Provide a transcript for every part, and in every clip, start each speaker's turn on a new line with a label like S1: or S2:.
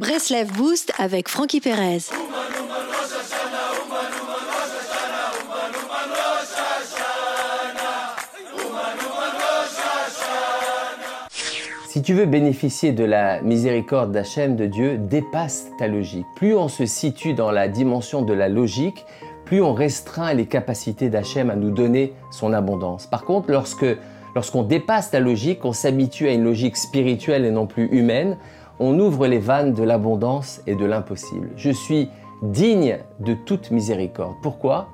S1: Breslev Boost avec Frankie Perez.
S2: Si tu veux bénéficier de la miséricorde d'Hachem de Dieu, dépasse ta logique. Plus on se situe dans la dimension de la logique, plus on restreint les capacités d'Hachem à nous donner son abondance. Par contre, lorsque lorsqu'on dépasse la logique, on s'habitue à une logique spirituelle et non plus humaine, on ouvre les vannes de l'abondance et de l'impossible. Je suis digne de toute miséricorde. Pourquoi?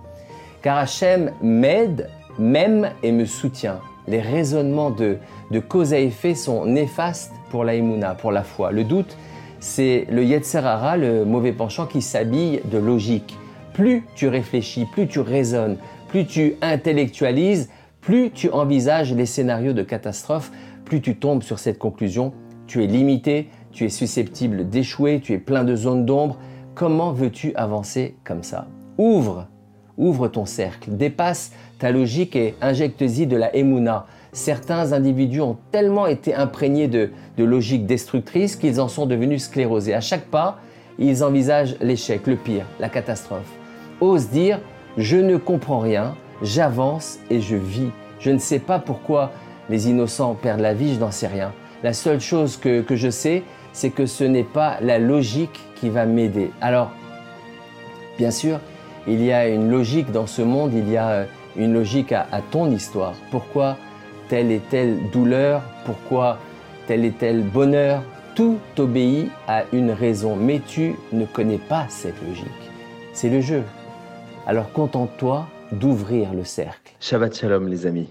S2: Car Hachem m'aide, m'aime et me soutient. Les raisonnements de, cause à effet sont néfastes pour la pour la foi. Le doute, c'est le Yetzerara, le mauvais penchant qui s'habille de logique. Plus tu réfléchis, plus tu raisonnes, plus tu intellectualises, plus tu envisages les scénarios de catastrophe, plus tu tombes sur cette conclusion. Tu es limité, tu es susceptible d'échouer, tu es plein de zones d'ombre. Comment veux-tu avancer comme ça? Ouvre, ouvre ton cercle, dépasse ta logique et injecte-y de la emuna. Certains individus ont tellement été imprégnés de, de logique destructrice qu'ils en sont devenus sclérosés. À chaque pas, ils envisagent l'échec, le pire, la catastrophe. Ose dire je ne comprends rien, j'avance et je vis. Je ne sais pas pourquoi les innocents perdent la vie, je n'en sais rien. La seule chose que, je sais, c'est que ce n'est pas la logique qui va m'aider. Alors, bien sûr, il y a une logique dans ce monde, il y a euh, une logique à, ton histoire. Pourquoi telle et telle douleur? Pourquoi tel et tel bonheur? Tout obéit à une raison, mais tu ne connais pas cette logique. C'est le jeu. Alors contente-toi d'ouvrir le cercle.
S3: Shabbat Shalom les amis.